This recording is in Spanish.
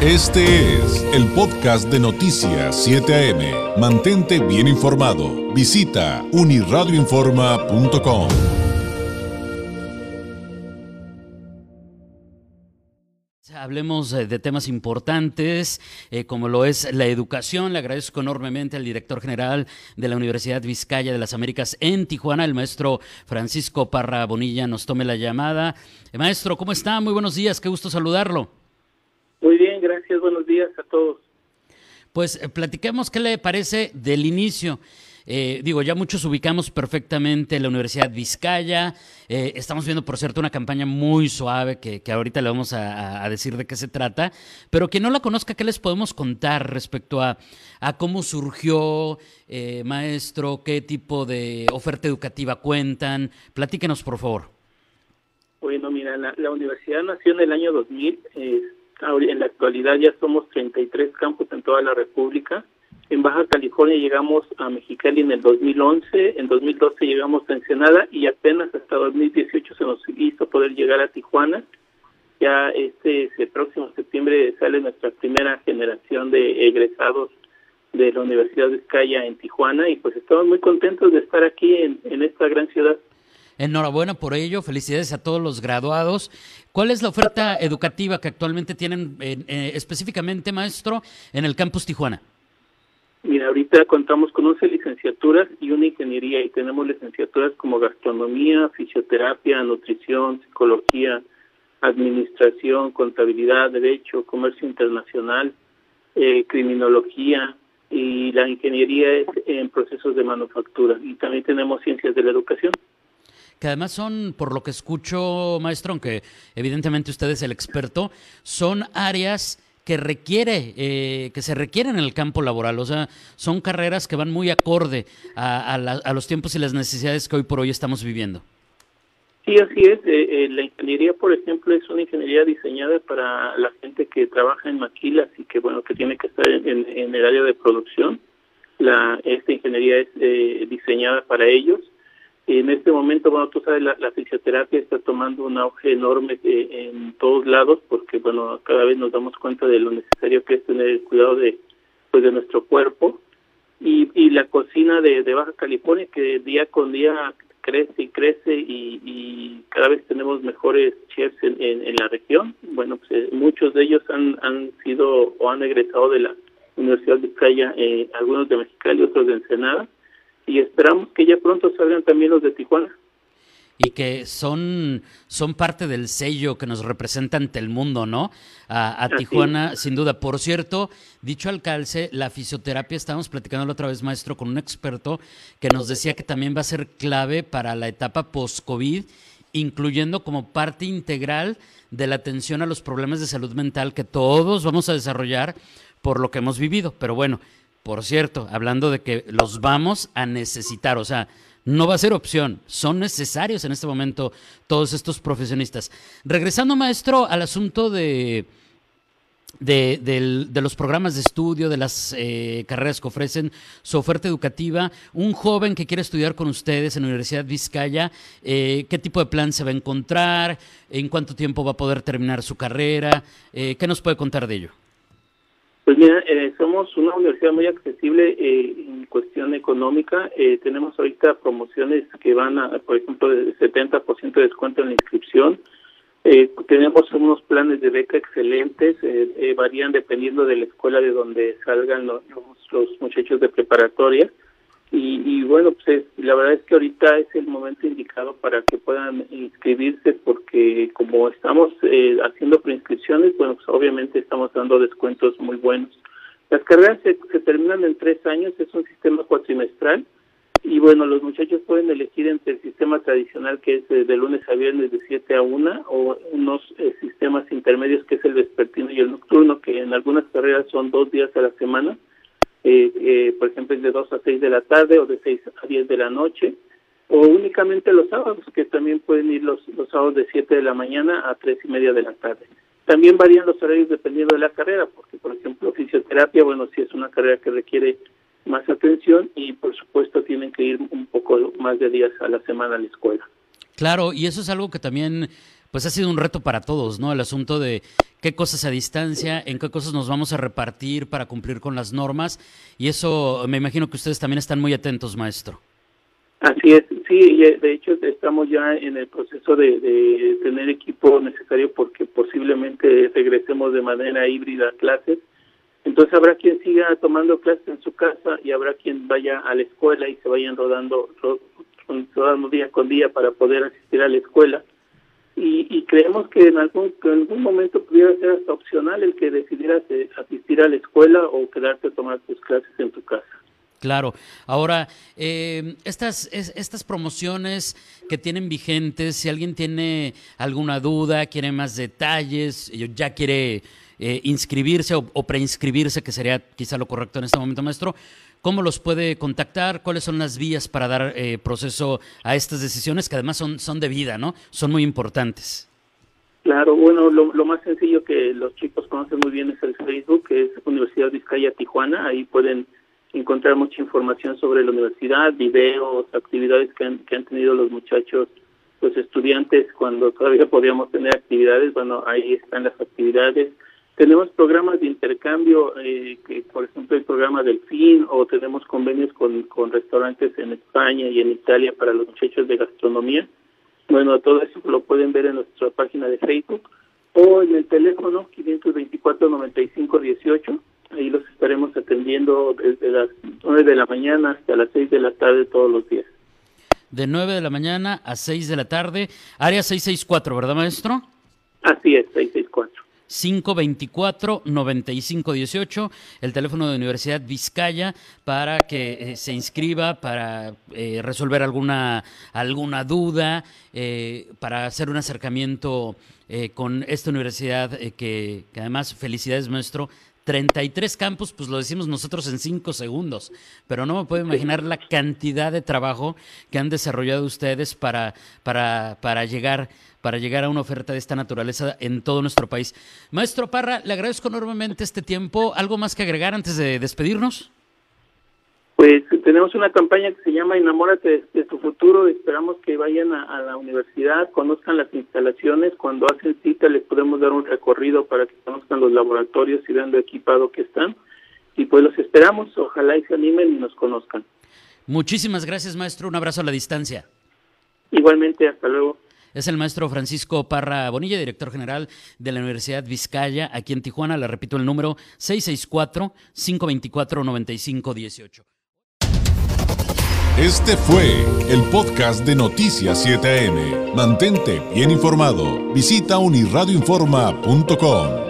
Este es el podcast de Noticias 7 AM. Mantente bien informado. Visita uniradioinforma.com. Hablemos eh, de temas importantes, eh, como lo es la educación. Le agradezco enormemente al director general de la Universidad Vizcaya de las Américas en Tijuana, el maestro Francisco Parra Bonilla, nos tome la llamada. Eh, maestro, ¿cómo está? Muy buenos días, qué gusto saludarlo. Muy bien, gracias. Buenos días a todos. Pues eh, platiquemos qué le parece del inicio. Eh, digo, ya muchos ubicamos perfectamente la Universidad Vizcaya. Eh, estamos viendo, por cierto, una campaña muy suave que, ahorita le vamos a, decir de qué se trata. Pero quien no la conozca, ¿qué les podemos contar respecto a, cómo surgió, maestro? ¿Qué tipo de oferta educativa cuentan? Platíquenos, por favor. Bueno, mira, la, la universidad nació en el año 2000. En la actualidad ya somos 33 campus en toda la República. En Baja California llegamos a Mexicali en el 2011, en 2012 llegamos a Ensenada y apenas hasta 2018 se nos hizo poder llegar a Tijuana. Ya este, este próximo septiembre sale nuestra primera generación de egresados de la Universidad de Escaya en Tijuana y pues estamos muy contentos de estar aquí en esta gran ciudad. Enhorabuena por ello, felicidades a todos los graduados. ¿Cuál es la oferta educativa que actualmente tienen eh, específicamente, maestro, en el campus Tijuana? Mira, ahorita contamos con 11 licenciaturas y una ingeniería y tenemos licenciaturas como gastronomía, fisioterapia, nutrición, psicología, administración, contabilidad, derecho, comercio internacional, eh, criminología y la ingeniería es en procesos de manufactura y también tenemos ciencias de la educación que además son, por lo que escucho, maestro, aunque evidentemente usted es el experto, son áreas que requiere, eh, que se requieren en el campo laboral. O sea, son carreras que van muy acorde a, los tiempos y las necesidades que hoy por hoy estamos viviendo. Sí, así es. Eh, eh, la ingeniería, por ejemplo, es una ingeniería diseñada para la gente que trabaja en maquilas y que, bueno, que tiene que estar en, el área de producción. La, esta ingeniería es diseñada para ellos en este momento, bueno, tú sabes, la, fisioterapia está tomando un auge enorme eh, en todos lados porque, bueno, cada vez nos damos cuenta de lo necesario que es tener el cuidado de, pues, de nuestro cuerpo. Y, y la cocina de, Baja California que día con día crece y crece y, cada vez tenemos mejores chefs en, en, la región. Bueno, pues eh, muchos de ellos han, han sido o han egresado de la Universidad de Playa, eh, algunos de Mexicali, otros de Ensenada y esperamos que ya pronto salgan también los de Tijuana. Y que son, son parte del sello que nos representa ante el mundo, ¿no? A, Tijuana, sin duda. Por cierto, dicho alcalde, la fisioterapia, estábamos platicando la otra vez, maestro, con un experto que nos decía que también va a ser clave para la etapa post-COVID, incluyendo como parte integral de la atención a los problemas de salud mental que todos vamos a desarrollar por lo que hemos vivido. Pero bueno, por cierto, hablando de que los vamos a necesitar, o sea, no va a ser opción, son necesarios en este momento todos estos profesionistas. Regresando, maestro, al asunto de, de, los programas de estudio, de las eh, carreras que ofrecen, su oferta educativa, un joven que quiere estudiar con ustedes en la Universidad Vizcaya, eh, ¿qué tipo de plan se va a encontrar? ¿En cuánto tiempo va a poder terminar su carrera? Eh, ¿Qué nos puede contar de ello? Pues mira, eh, somos una universidad muy accesible eh, en cuestión económica. Eh, tenemos ahorita promociones que van a, por ejemplo, del 70% de descuento en la inscripción. tenemos unos planes de beca excelentes, varían dependiendo de la escuela de donde salgan los, los muchachos de preparatoria. Y, bueno, pues la verdad es que ahorita es el momento indicado para que puedan inscribirse porque como estamos eh, haciendo preinscripciones, bueno, pues obviamente estamos dando descuentos muy buenos. Las carreras se, terminan en tres años, es un sistema cuatrimestral y bueno, los muchachos pueden elegir entre el sistema tradicional que es de lunes a viernes de 7 a 1 o unos eh, sistemas intermedios que es el vespertino y el nocturno, que en algunas carreras son dos días a la semana eh, eh, por ejemplo, de 2 a 6 de la tarde o de 6 a 10 de la noche, o únicamente los sábados, que también pueden ir los, los sábados de 7 de la mañana a 3 y media de la tarde. También varían los horarios dependiendo de la carrera, porque, por ejemplo, fisioterapia, bueno, sí es una carrera que requiere más atención y, por supuesto, tienen que ir un poco más de días a la semana a la escuela. Claro, y eso es algo que también pues ha sido un reto para todos, ¿no? El asunto de qué cosas a distancia, en qué cosas nos vamos a repartir para cumplir con las normas. Y eso me imagino que ustedes también están muy atentos, maestro. Así es, sí, de hecho estamos ya en el proceso de, tener equipo necesario porque posiblemente regresemos de manera híbrida a clases. Entonces habrá quien siga tomando clases en su casa y habrá quien vaya a la escuela y se vayan rodando, rodando día con día para poder asistir a la escuela y, creemos que en algún, en algún momento pudiera ser hasta opcional el que decidieras asistir a la escuela o quedarte a tomar tus clases en tu casa. Claro. Ahora, eh, estas, estas promociones que tienen vigentes, si alguien tiene alguna duda, quiere más detalles, ya quiere eh, inscribirse o, o, preinscribirse, que sería quizá lo correcto en este momento, maestro, ¿Cómo los puede contactar? ¿Cuáles son las vías para dar eh, proceso a estas decisiones que además son, son de vida, ¿no? Son muy importantes. Claro, bueno, lo, más sencillo que los chicos conocen muy bien es el Facebook, que es Universidad Vizcaya Tijuana. Ahí pueden encontrar mucha información sobre la universidad, videos, actividades que han, que han tenido los muchachos, los estudiantes cuando todavía podíamos tener actividades. Bueno, ahí están las actividades tenemos programas de intercambio, eh, que por ejemplo el programa del FIN, o tenemos convenios con, con restaurantes en España y en Italia para los muchachos de gastronomía. Bueno, todo eso lo pueden ver en nuestra página de Facebook o en el teléfono 524-9518. Ahí los estaremos atendiendo desde las 9 de la mañana hasta las 6 de la tarde todos los días. De 9 de la mañana a 6 de la tarde, área 664, ¿verdad, maestro? Así es, 664. 524-9518, el teléfono de Universidad Vizcaya para que eh, se inscriba, para eh, resolver alguna, alguna duda, eh, para hacer un acercamiento con esta universidad que, que además, felicidades maestro, 33 campus, pues lo decimos nosotros en 5 segundos, pero no me puedo imaginar la cantidad de trabajo que han desarrollado ustedes para, para, para, llegar, para llegar a una oferta de esta naturaleza en todo nuestro país. Maestro Parra, le agradezco enormemente este tiempo. ¿Algo más que agregar antes de despedirnos? Pues tenemos una campaña que se llama Enamórate de, tu futuro. Esperamos que vayan a, la universidad, conozcan las instalaciones. Cuando hacen cita les podemos dar un recorrido para que conozcan los laboratorios y vean lo equipado que están. Y pues los esperamos. Ojalá y se animen y nos conozcan. Muchísimas gracias, maestro. Un abrazo a la distancia. Igualmente, hasta luego. Es el maestro Francisco Parra Bonilla, director general de la Universidad Vizcaya, aquí en Tijuana. Le repito el número 664-524-9518. Este fue el podcast de Noticias 7am. Mantente bien informado. Visita unirradioinforma.com.